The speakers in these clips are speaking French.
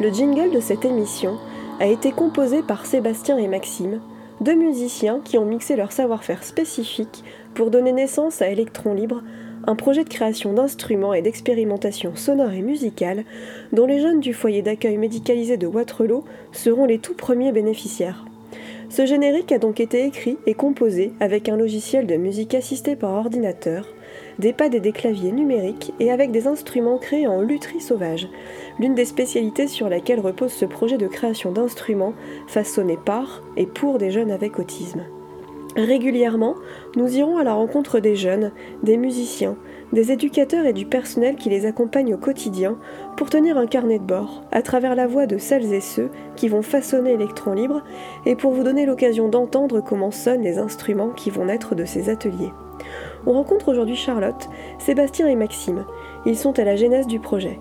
Le jingle de cette émission a été composé par Sébastien et Maxime, deux musiciens qui ont mixé leur savoir-faire spécifique pour donner naissance à Electron Libre, un projet de création d'instruments et d'expérimentation sonore et musicale dont les jeunes du foyer d'accueil médicalisé de Waterloo seront les tout premiers bénéficiaires. Ce générique a donc été écrit et composé avec un logiciel de musique assisté par ordinateur, des pads et des claviers numériques et avec des instruments créés en lutherie sauvage, l'une des spécialités sur laquelle repose ce projet de création d'instruments façonnés par et pour des jeunes avec autisme. Régulièrement, nous irons à la rencontre des jeunes, des musiciens, des éducateurs et du personnel qui les accompagnent au quotidien pour tenir un carnet de bord à travers la voix de celles et ceux qui vont façonner Electron Libre et pour vous donner l'occasion d'entendre comment sonnent les instruments qui vont naître de ces ateliers. On rencontre aujourd'hui Charlotte, Sébastien et Maxime. Ils sont à la genèse du projet.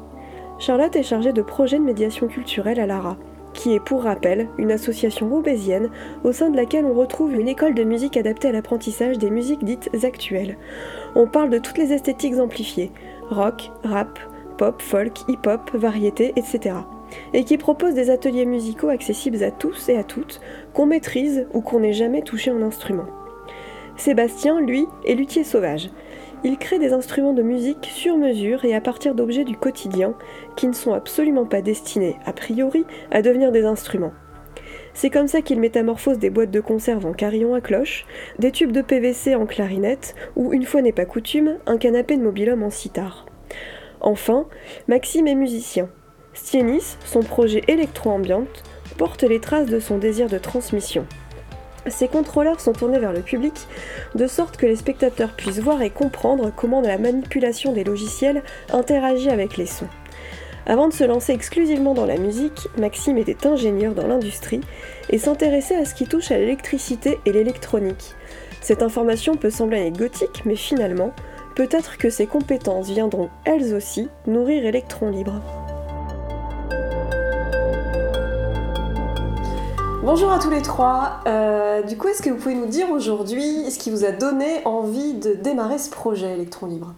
Charlotte est chargée de projet de médiation culturelle à l'ARA, qui est pour rappel une association roubaisienne au sein de laquelle on retrouve une école de musique adaptée à l'apprentissage des musiques dites actuelles. On parle de toutes les esthétiques amplifiées, rock, rap, pop, folk, hip-hop, variété, etc. Et qui propose des ateliers musicaux accessibles à tous et à toutes, qu'on maîtrise ou qu'on n'ait jamais touché un instrument. Sébastien, lui, est luthier sauvage. Il crée des instruments de musique sur mesure et à partir d'objets du quotidien qui ne sont absolument pas destinés, a priori, à devenir des instruments. C'est comme ça qu'il métamorphose des boîtes de conserve en carillon à cloche, des tubes de PVC en clarinette, ou, une fois n'est pas coutume, un canapé de mobilhomme en sitar. Enfin, Maxime est musicien. Stienis, son projet électro-ambiante, porte les traces de son désir de transmission. Ces contrôleurs sont tournés vers le public de sorte que les spectateurs puissent voir et comprendre comment la manipulation des logiciels interagit avec les sons. Avant de se lancer exclusivement dans la musique, Maxime était ingénieur dans l'industrie et s'intéressait à ce qui touche à l'électricité et l'électronique. Cette information peut sembler anecdotique, mais finalement, peut-être que ces compétences viendront elles aussi nourrir Electron Libre. Bonjour à tous les trois. Euh, du coup, est-ce que vous pouvez nous dire aujourd'hui ce qui vous a donné envie de démarrer ce projet Electron Libre?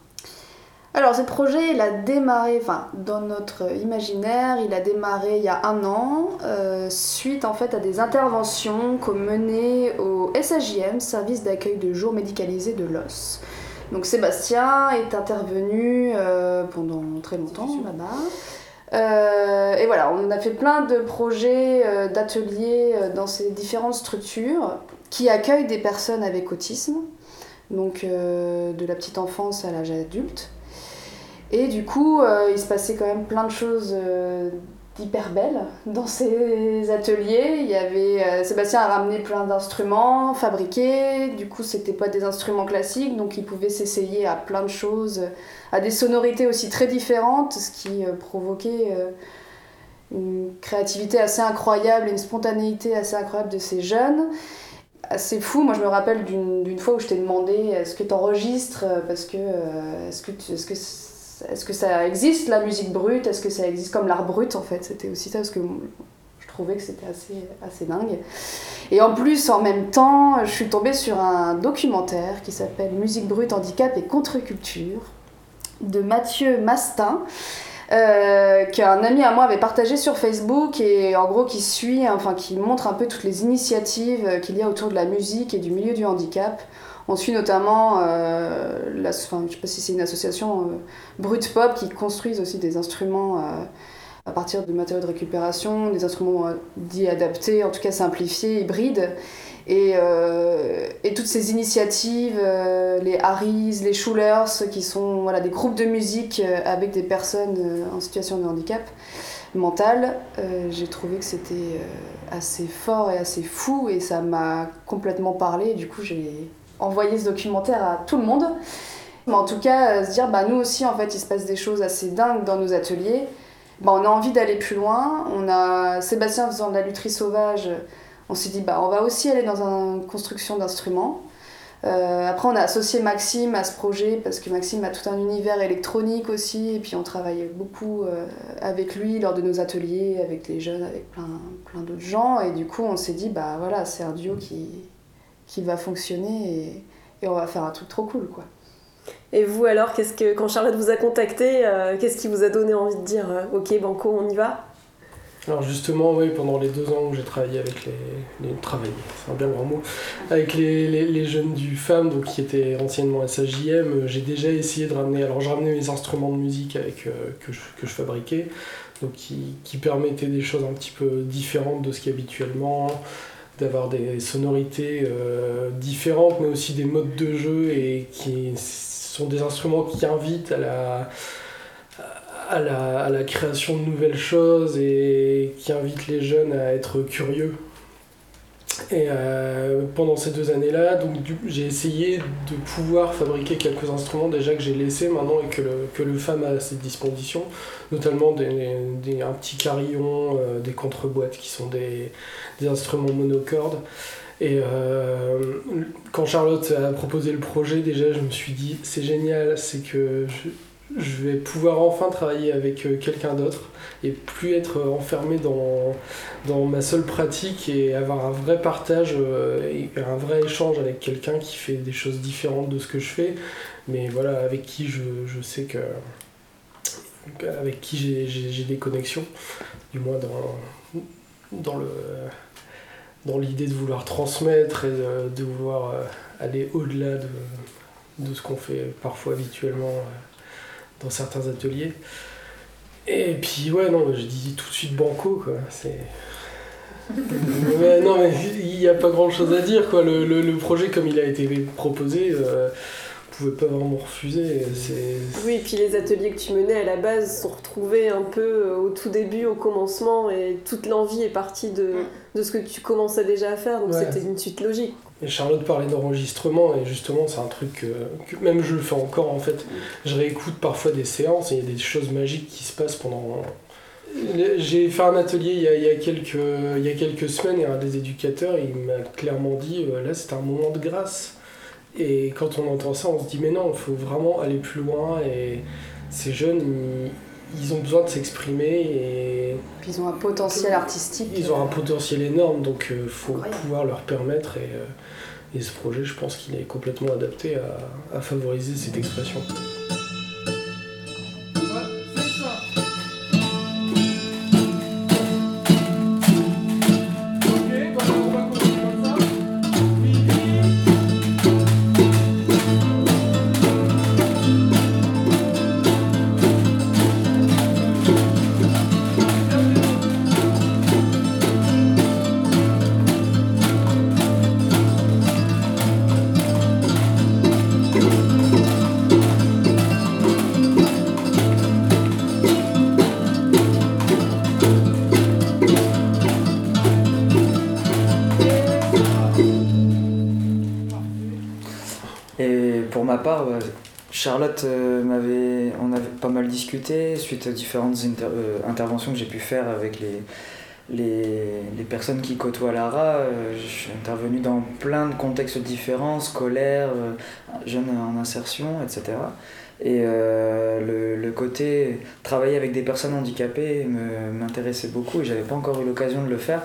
Alors ce projet, il a démarré, enfin dans notre imaginaire, il a démarré il y a un an, euh, suite en fait à des interventions qu'on menait au SAJM, Service d'accueil de jour médicalisé de l'os. Donc Sébastien est intervenu euh, pendant très longtemps là-bas. Euh, et voilà, on a fait plein de projets, euh, d'ateliers euh, dans ces différentes structures qui accueillent des personnes avec autisme, donc de la petite enfance à l'âge adulte. Et du coup, il se passait quand même plein de choses hyper belle dans ces ateliers. Il y avait euh, Sébastien a ramené plein d'instruments fabriqués. Du coup, c'était pas des instruments classiques, donc il pouvait s'essayer à plein de choses, à des sonorités aussi très différentes, ce qui euh, provoquait euh, une créativité assez incroyable, une spontanéité assez incroyable de ces jeunes. Assez fou, moi je me rappelle d'une fois où je t'ai demandé est-ce que tu enregistres parce que est-ce que, est -ce que est-ce que ça existe la musique brute? Est-ce que ça existe comme l'art brut en fait? C'était aussi ça parce que je trouvais que c'était assez, assez dingue. Et en plus, en même temps, je suis tombée sur un documentaire qui s'appelle Musique brute, handicap et contre-culture de Mathieu Mastin. Euh, qu'un ami à moi avait partagé sur Facebook et en gros qui suit, enfin qui montre un peu toutes les initiatives qu'il y a autour de la musique et du milieu du handicap. On suit notamment, euh, la, je ne sais pas si c'est une association euh, Pop qui construisent aussi des instruments euh, à partir de matériaux de récupération, des instruments dits adaptés, en tout cas simplifiés, hybrides. Et, et toutes ces initiatives, les Harris, les Schulers, qui sont voilà, des groupes de musique avec des personnes en situation de handicap mental, j'ai trouvé que c'était assez fort et assez fou et ça m'a complètement parlé. Du coup, j'ai envoyer ce documentaire à tout le monde. Mais en tout cas, euh, se dire, bah, nous aussi, en fait, il se passe des choses assez dingues dans nos ateliers. Bah, on a envie d'aller plus loin. On a Sébastien faisant de la lutherie sauvage. On s'est dit, bah, on va aussi aller dans une construction d'instruments. Euh, après, on a associé Maxime à ce projet parce que Maxime a tout un univers électronique aussi. Et puis, on travaille beaucoup euh, avec lui lors de nos ateliers, avec les jeunes, avec plein, plein d'autres gens. Et du coup, on s'est dit, bah voilà, c'est un duo qui, qui va fonctionner et, et, on va faire un truc trop cool quoi. Et vous alors, qu'est-ce que quand Charlotte vous a contacté, euh, qu'est-ce qui vous a donné envie de dire euh, ok banco on y va? Alors justement, oui, pendant les deux ans où j'ai travaillé avec les, les travaillé, c'est un bien grand mot, avec les, les, les jeunes du FAM, donc qui étaient anciennement SAJM, j'ai déjà essayé de ramener, alors je ramenais mes instruments de musique avec, euh, que, je, que je fabriquais, donc qui, qui permettaient des choses un petit peu différentes de ce qui habituellement, d'avoir des sonorités euh, différentes, mais aussi des modes de jeu et qui sont des instruments qui invitent à la à la, création de nouvelles choses et qui invite les jeunes à être curieux. Et euh, pendant ces deux années-là, j'ai essayé de pouvoir fabriquer quelques instruments déjà que j'ai laissés maintenant et que le, que le FAM a à ses dispositions, notamment des, un petit carillon, euh, des contreboîtes qui sont des, des instruments monocordes. Et euh, quand Charlotte a proposé le projet, déjà je me suis dit c'est génial, c'est que je vais pouvoir enfin travailler avec euh, quelqu'un d'autre et plus être enfermé dans, ma seule pratique et avoir un vrai partage euh, et un vrai échange avec quelqu'un qui fait des choses différentes de ce que je fais, mais voilà, avec qui je, sais que. avec qui j'ai des connexions, du moins dans, dans le dans l'idée de vouloir transmettre et de, vouloir euh, aller au-delà de, de, ce qu'on fait parfois habituellement dans certains ateliers. Et puis ouais, non, je dis tout de suite banco, quoi. C'est... mais, non, mais il n'y a pas grand chose à dire, quoi. Le, le, le, projet, comme il a été proposé, euh, pouvait pas vraiment refuser. C'est... Oui, et puis les ateliers que tu menais à la base sont retrouvés un peu au tout début, au commencement, et toute l'envie est partie de, de ce que tu commençais déjà à faire, donc ouais. c'était une suite logique. Et Charlotte parlait d'enregistrement, et justement, c'est un truc que, que, même je le fais encore en fait. Je réécoute parfois des séances, et il y a des choses magiques qui se passent pendant. J'ai fait un atelier il y, a, il, y a quelques, il y a quelques semaines, et un des éducateurs, il m'a clairement dit là, c'est un moment de grâce. Et quand on entend ça, on se dit mais non, il faut vraiment aller plus loin, et ces jeunes, ils, ils ont besoin de s'exprimer et Puis ils ont un potentiel artistique. Ils ont un potentiel énorme, donc il euh, faut pouvoir leur permettre. Et, euh, et, ce projet, je pense qu'il est complètement adapté à, à favoriser cette expression. Charlotte euh, m'avait, on avait pas mal discuté suite aux différentes euh, interventions que j'ai pu faire avec les, les, personnes qui côtoient l'ARA. Euh, je suis intervenu dans plein de contextes différents, scolaires, euh, jeunes en insertion, etc. Et le, le, côté travailler avec des personnes handicapées m'intéressait beaucoup et j'avais pas encore eu l'occasion de le faire.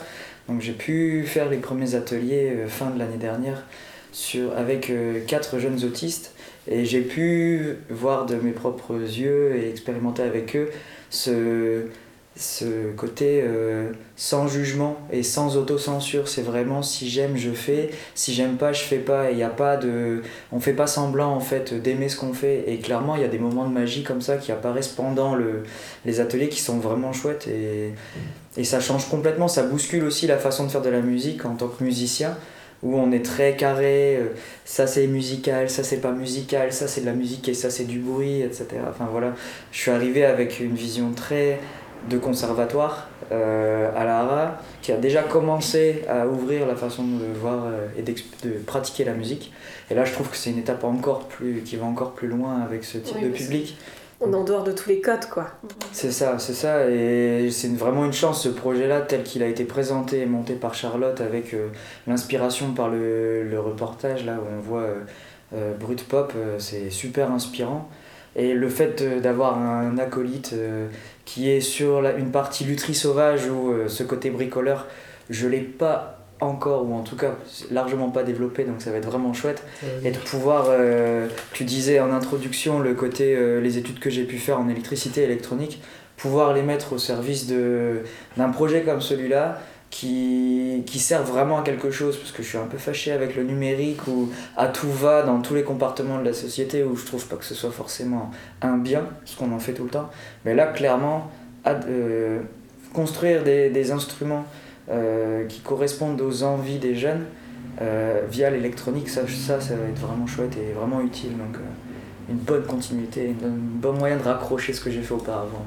Donc j'ai pu faire les premiers ateliers fin de l'année dernière sur, avec quatre jeunes autistes et j'ai pu voir de mes propres yeux et expérimenter avec eux ce, côté euh, sans jugement et sans autocensure. C'est vraiment si j'aime, je fais, si j'aime pas, je fais pas. Il y a fait pas semblant en fait d'aimer ce qu'on fait. Et clairement, il y a des moments de magie comme ça qui apparaissent pendant le, les ateliers qui sont vraiment chouettes. Et, et ça change complètement, ça bouscule aussi la façon de faire de la musique en tant que musicien où on est très carré, euh, ça c'est musical, ça c'est pas musical, ça c'est de la musique et ça c'est du bruit, etc. Enfin voilà, je suis arrivé avec une vision très de conservatoire euh, à l'ARA qui a déjà commencé à ouvrir la façon de voir euh, et de pratiquer la musique. Et là je trouve que c'est une étape encore plus, qui va encore plus loin avec ce type oui, de public. On est en dehors de tous les codes, quoi. C'est ça, c'est ça. Et c'est vraiment une chance, ce projet-là, tel qu'il a été présenté et monté par Charlotte, avec euh, l'inspiration par le, reportage, là, où on voit euh, euh, Brut Pop, euh, c'est super inspirant. Et le fait d'avoir un acolyte qui est sur une partie lutherie sauvage, ou ce côté bricoleur, je l'ai pas encore, ou en tout cas largement pas développé, donc ça va être vraiment chouette. Et de pouvoir, euh, tu disais en introduction le côté, euh, les études que j'ai pu faire en électricité électronique, pouvoir les mettre au service d'un projet comme celui-là qui, qui servent vraiment à quelque chose, parce que je suis un peu fâché avec le numérique où à tout va dans tous les compartiments de la société où je trouve pas que ce soit forcément un bien, ce qu'on en fait tout le temps. Mais là, clairement, euh, construire des, des instruments qui correspondent aux envies des jeunes euh, via l'électronique, ça, ça, ça va être vraiment chouette et vraiment utile. Donc, une bonne continuité, un bon moyen de raccrocher ce que j'ai fait auparavant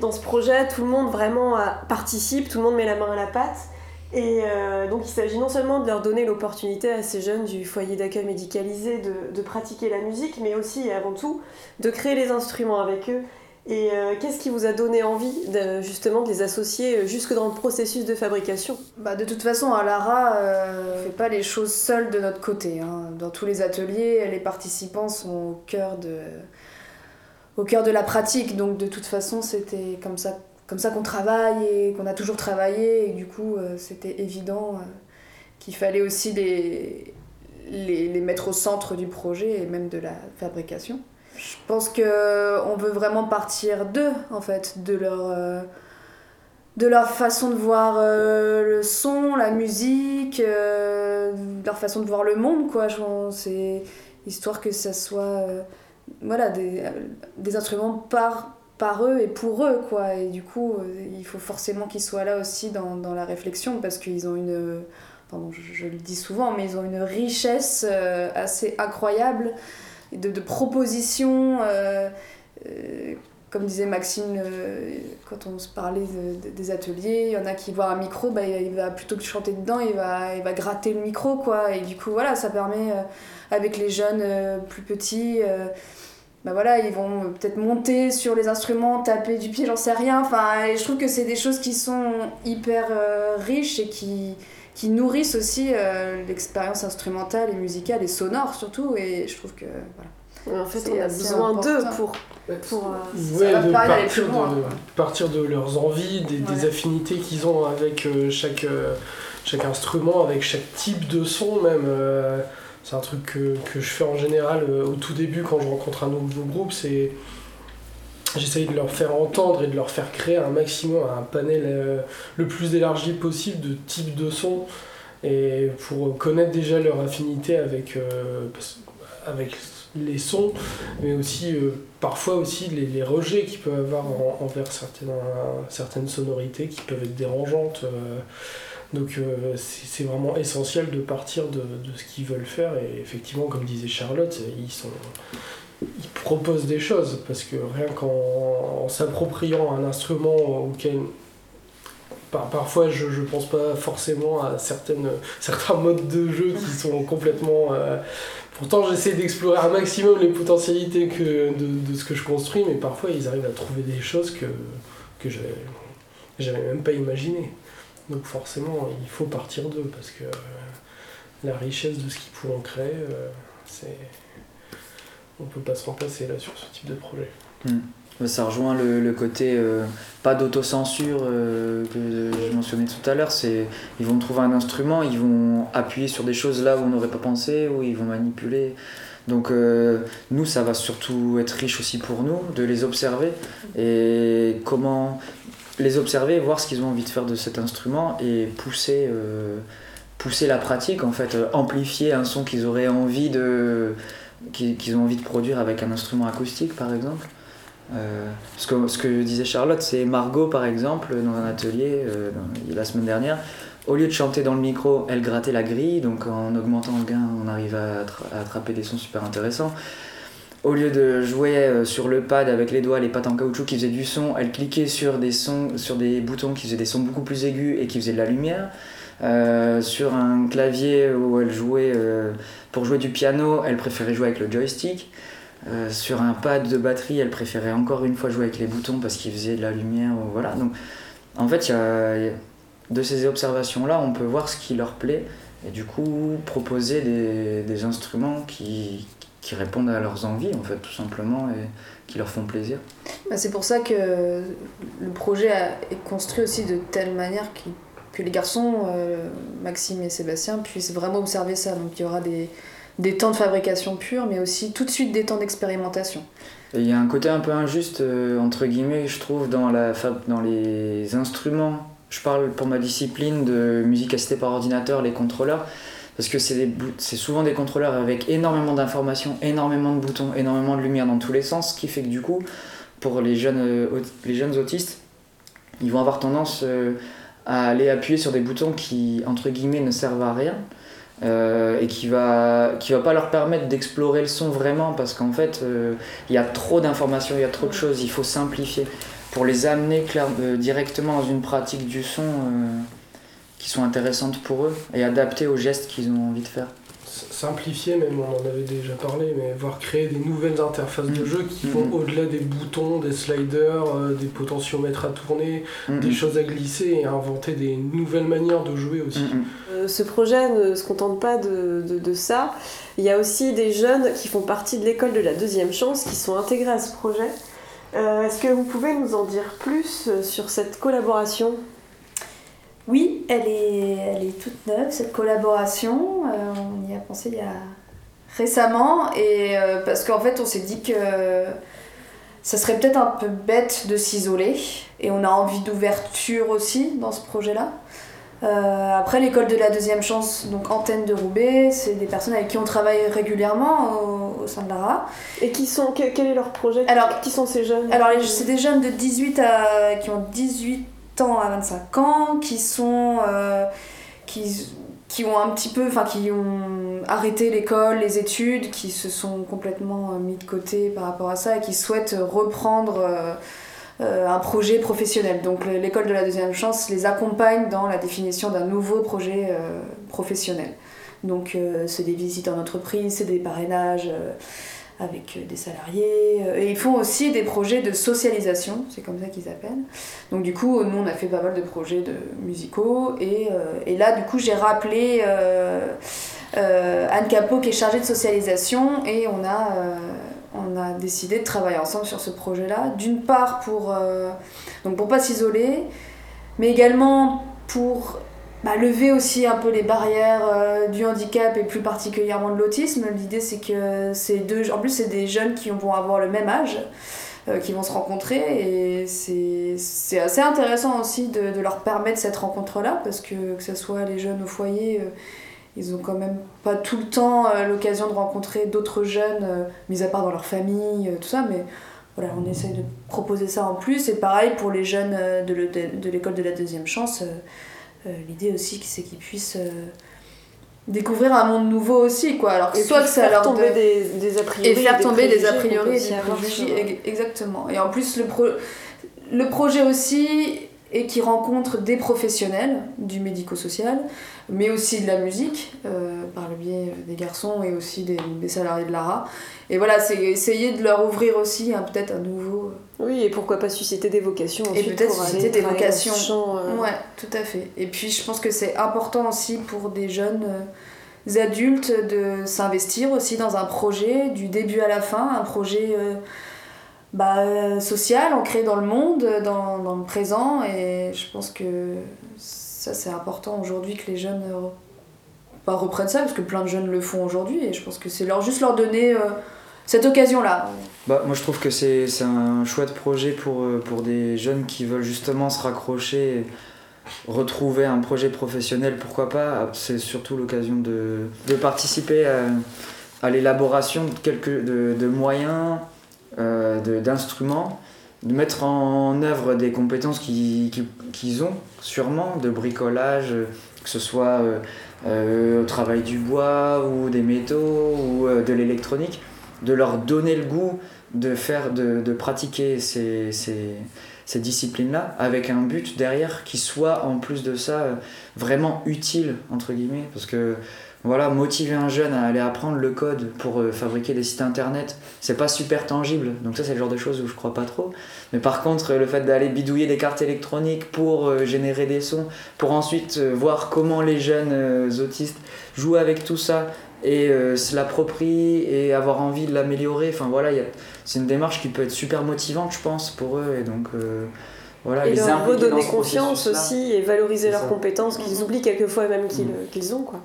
dans ce projet, tout le monde vraiment participe, tout le monde met la main à la pâte. Et euh, donc il s'agit non seulement de leur donner l'opportunité à ces jeunes du foyer d'accueil médicalisé de, pratiquer la musique, mais aussi et avant tout de créer les instruments avec eux. Et euh, qu'est-ce qui vous a donné envie justement de les associer jusque dans le processus de fabrication? Bah, De toute façon, à Lara euh, ne fait pas les choses seules de notre côté. Hein. Dans tous les ateliers, les participants sont au cœur de, au cœur de la pratique. Donc de toute façon, c'était comme ça, comme ça qu'on travaille et qu'on a toujours travaillé. Et du coup, euh, c'était évident euh, qu'il fallait aussi les, les, mettre au centre du projet et même de la fabrication. Je pense qu'on veut vraiment partir d'eux, en fait, de leur, euh, de leur façon de voir le son, la musique, leur façon de voir le monde, quoi. C'est histoire que ça soit voilà, des, des instruments par, par eux et pour eux, quoi. Et du coup, euh, il faut forcément qu'ils soient là aussi dans, dans la réflexion parce qu'ils ont une. Pardon, je, le dis souvent, mais ils ont une richesse euh, assez incroyable de, de propositions. Euh, comme disait Maxime quand on se parlait des ateliers, il y en a qui voient un micro, bah, il va plutôt que de chanter dedans, il va, il va gratter le micro, quoi. Et du coup, voilà, ça permet, avec les jeunes plus petits, bah voilà, ils vont peut-être monter sur les instruments, taper du pied, j'en sais rien. Enfin, et je trouve que c'est des choses qui sont hyper euh, riches et qui, qui nourrissent aussi euh, l'expérience instrumentale et musicale et sonore surtout. Et je trouve que voilà. En fait, on a besoin d'eux pour. pour euh, ouais, de, partir, de, partir de leurs envies, des, des affinités qu'ils ont avec chaque, chaque instrument, avec chaque type de son même. C'est un truc que, que, je fais en général euh, au tout début quand je rencontre un nouveau groupe, c'est j'essaye de leur faire entendre et de leur faire créer un maximum, un panel euh, le plus élargi possible de types de sons et pour connaître déjà leur affinité avec, euh, avec les sons, mais aussi parfois aussi les, rejets qu'ils peuvent avoir envers certaines, certaines sonorités qui peuvent être dérangeantes. Donc euh, c'est vraiment essentiel de partir de, ce qu'ils veulent faire et effectivement comme disait Charlotte, ils, sont, ils proposent des choses parce que rien qu'en s'appropriant un instrument auquel parfois je ne pense pas forcément à certaines, certains modes de jeu qui sont complètement... Euh, pourtant j'essaie d'explorer un maximum les potentialités que, de, ce que je construis mais parfois ils arrivent à trouver des choses que, que j'avais même pas imaginées. Donc forcément, il faut partir d'eux parce que la richesse de ce qu'ils pourront créer, euh, c'est on peut pas se remplacer là sur ce type de projet. Hmm. Ça rejoint le, côté euh, pas d'autocensure euh, que je mentionnais tout à l'heure. C'est ils vont trouver un instrument, ils vont appuyer sur des choses là où on n'aurait pas pensé, où ils vont manipuler. Donc nous, ça va surtout être riche aussi pour nous de les observer et comment les observer, voir ce qu'ils ont envie de faire de cet instrument et pousser, euh, pousser la pratique, en fait, euh, amplifier un son qu'ils auraient envie de, qu'ils ont envie de produire avec un instrument acoustique, par exemple. Euh, ce, que, disait Charlotte, c'est Margot, par exemple, dans un atelier la semaine dernière. Au lieu de chanter dans le micro, elle grattait la grille, donc en augmentant le gain, on arrive à attraper des sons super intéressants au lieu de jouer euh, sur le pad avec les doigts, les pattes en caoutchouc qui faisaient du son, elle cliquait sur des, sons, sur des boutons qui faisaient des sons beaucoup plus aigus et qui faisaient de la lumière. Euh, sur un clavier où elle jouait, euh, pour jouer du piano, elle préférait jouer avec le joystick. sur un pad de batterie, elle préférait encore une fois jouer avec les boutons parce qu'ils faisaient de la lumière. Voilà. Donc, en fait, de ces observations-là, on peut voir ce qui leur plaît et du coup proposer des, instruments qui, qui répondent à leurs envies, en fait, tout simplement, et qui leur font plaisir. Bah, c'est pour ça que le projet est construit aussi de telle manière que les garçons, euh, Maxime et Sébastien, puissent vraiment observer ça. Donc il y aura des, des temps de fabrication pure, mais aussi tout de suite des temps d'expérimentation. Il y a un côté un peu injuste, entre guillemets, je trouve, dans, la, dans les instruments. Je parle pour ma discipline de musique assistée par ordinateur, les contrôleurs parce que c'est souvent des contrôleurs avec énormément d'informations, énormément de boutons, énormément de lumière dans tous les sens, ce qui fait que du coup, pour les jeunes, euh, les jeunes autistes, ils vont avoir tendance euh, à aller appuyer sur des boutons qui, entre guillemets, ne servent à rien. Euh, et qui va qui va pas leur permettre d'explorer le son vraiment parce qu'en fait il y a trop d'informations il y a trop de choses il faut simplifier pour les amener clair, directement dans une pratique du son qui sont intéressantes pour eux et adaptées aux gestes qu'ils ont envie de faire. Simplifier, même on en avait déjà parlé, mais voir créer des nouvelles interfaces de mm. jeu qui vont mm. au-delà des boutons, des sliders, euh, des potentiomètres à tourner, mm, des choses à glisser et inventer des nouvelles manières de jouer aussi. Euh, ce projet ne se contente pas de, de, ça. Il y a aussi des jeunes qui font partie de l'école de la deuxième chance qui sont intégrés à ce projet. Euh, est-ce que vous pouvez nous en dire plus sur cette collaboration? Oui, elle est, elle est toute neuve, cette collaboration. Euh, on y a pensé il y a récemment, et euh, parce qu'en fait, on s'est dit que ça serait peut-être un peu bête de s'isoler, et on a envie d'ouverture aussi dans ce projet-là. Euh, après, l'école de la deuxième chance, donc Antenne de Roubaix, c'est des personnes avec qui on travaille régulièrement au, sein de l'ARA. Et qui sont, quel, est leur projet? Alors, qui sont ces jeunes? Alors, c'est des jeunes de 18 à, qui ont 18 ans à 25 ans, qui sont. Euh, qui, qui ont un petit peu. Enfin, qui ont arrêté l'école, les études, qui se sont complètement euh, mis de côté par rapport à ça et qui souhaitent reprendre. Euh, un projet professionnel. Donc l'école de la deuxième chance les accompagne dans la définition d'un nouveau projet professionnel. Donc c'est des visites en entreprise, c'est des parrainages, avec euh, des salariés. Euh, et ils font aussi des projets de socialisation, c'est comme ça qu'ils appellent. Donc du coup, nous, on a fait pas mal de projets de musicaux. Et, euh, et là, du coup, j'ai rappelé Anne Capot qui est chargée de socialisation. Et on a, on a décidé de travailler ensemble sur ce projet-là. D'une part, pour, donc pour pas s'isoler, mais également pour bah, lever aussi un peu les barrières euh, du handicap et plus particulièrement de l'autisme. L'idée c'est que c'est deux, en plus c'est des jeunes qui vont avoir le même âge, euh, qui vont se rencontrer et c'est assez intéressant aussi de, de, leur permettre cette rencontre-là parce que que ce soit les jeunes au foyer, euh, ils ont quand même pas tout le temps l'occasion de rencontrer d'autres jeunes, mis à part dans leur famille, tout ça, mais voilà, on essaye de proposer ça en plus. Et pareil pour les jeunes de l'école de la deuxième chance. Euh, l'idée aussi, c'est qu'ils puissent euh, découvrir un monde nouveau aussi quoi alors soit que ça leur tomber des, des, a priori et faire tomber des a priori et des préjugés exactement et en plus le pro le projet aussi et qui rencontre des professionnels du médico-social, mais aussi de la musique, euh, par le biais des garçons et aussi des, des salariés de l'ARA. Et voilà, c'est essayer de leur ouvrir aussi peut-être un nouveau... Euh, oui, et pourquoi pas susciter des vocations Et peut-être susciter des vocations. Euh. Ouais, tout à fait. Et puis je pense que c'est important aussi pour des jeunes adultes de s'investir aussi dans un projet du début à la fin, un projet bah, social, ancré dans le monde, dans, dans, le présent. Et je pense que ça, c'est important aujourd'hui que les jeunes euh, bah, reprennent ça, parce que plein de jeunes le font aujourd'hui. Et je pense que c'est leur, juste leur donner euh, cette occasion-là. Bah, moi, je trouve que c'est un chouette projet pour, euh, pour des jeunes qui veulent justement se raccrocher. retrouver un projet professionnel, pourquoi pas C'est surtout l'occasion de, de, participer à, à l'élaboration de, de, de moyens, euh, d'instruments, de, mettre en œuvre des compétences qu'ils ont, sûrement, de bricolage, que ce soit euh, euh, au travail du bois ou des métaux ou de l'électronique, de leur donner le goût de, pratiquer ces, disciplines-là avec un but derrière qui soit en plus de ça vraiment utile, entre guillemets, parce que voilà, motiver un jeune à aller apprendre le code pour euh, fabriquer des sites internet, c'est pas super tangible. Donc ça c'est le genre de choses où je crois pas trop. Mais par contre, le fait d'aller bidouiller des cartes électroniques pour euh, générer des sons, pour ensuite euh, voir comment les jeunes autistes jouent avec tout ça et se l'approprient et avoir envie de l'améliorer, enfin voilà, c'est une démarche qui peut être super motivante je pense pour eux. Et donc voilà, et leur redonner confiance aussi et valoriser leurs compétences qu'ils oublient quelquefois même qu'ils mm. qu'ils ont quoi.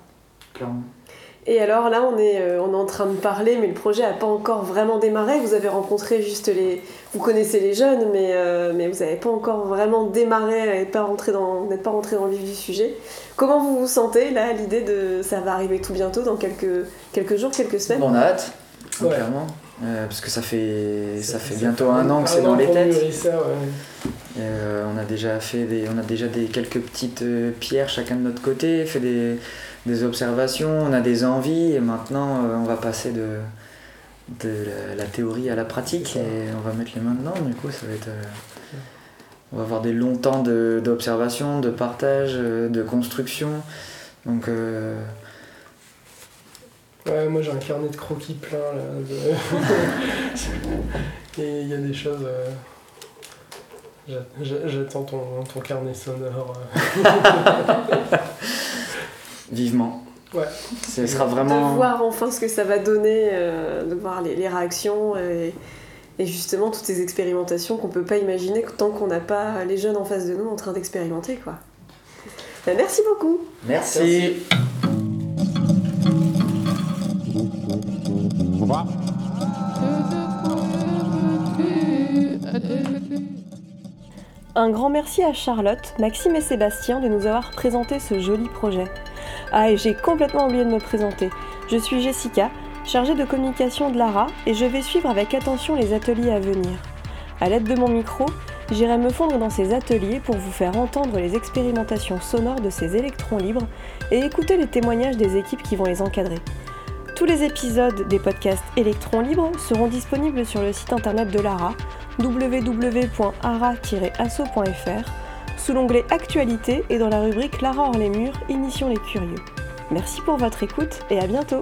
Et alors là, on est, euh, on est en train de parler, mais le projet n'a pas encore vraiment démarré. Vous avez rencontré juste les. Vous connaissez les jeunes, mais, euh, mais vous n'avez pas encore vraiment démarré, pas rentré dans, n'êtes pas rentré dans le vif du sujet. Comment vous vous sentez là, l'idée de. Ça va arriver tout bientôt, dans quelques, quelques jours, quelques semaines? Bon, on a hâte, Ouais. clairement. euh, parce que ça fait, ça, fait bientôt un an que c'est an dans les têtes. ça, ouais. Euh, on a déjà fait des, on a déjà des quelques petites euh, pierres chacun de notre côté, fait des, des observations, on a des envies et maintenant euh, on va passer de, de la, la théorie à la pratique et on va mettre les mains dedans. Du coup, ça va être, euh, on va avoir des longs temps de- d'observation, de, partage, euh, de construction. Donc euh, Ouais, moi j'ai un carnet de croquis plein là. de- Et il y a des choses. euh, j'a- j'a- J'attends ton, ton carnet sonore. vivement. Ouais. Ce sera De vraiment. voir enfin ce que ça va donner, euh, de voir les, les réactions et, et justement toutes ces expérimentations qu'on peut pas imaginer tant qu'on n'a pas les jeunes en face de nous en train d'expérimenter quoi. Ben, merci beaucoup. Merci. Un grand merci à Charlotte, Maxime et Sébastien de nous avoir présenté ce joli projet. Ah et j'ai complètement oublié de me présenter. Je suis Jessica, chargée de communication de Lara et je vais suivre avec attention les ateliers à venir. À l'aide de mon micro, j'irai me fondre dans ces ateliers pour vous faire entendre les expérimentations sonores de ces électrons libres et écouter les témoignages des équipes qui vont les encadrer. Tous les épisodes des podcasts Électrons libres seront disponibles sur le site internet de Lara www.ara-asso.fr sous l'onglet Actualité et dans la rubrique Lara hors les murs, Initions les curieux. Merci pour votre écoute et à bientôt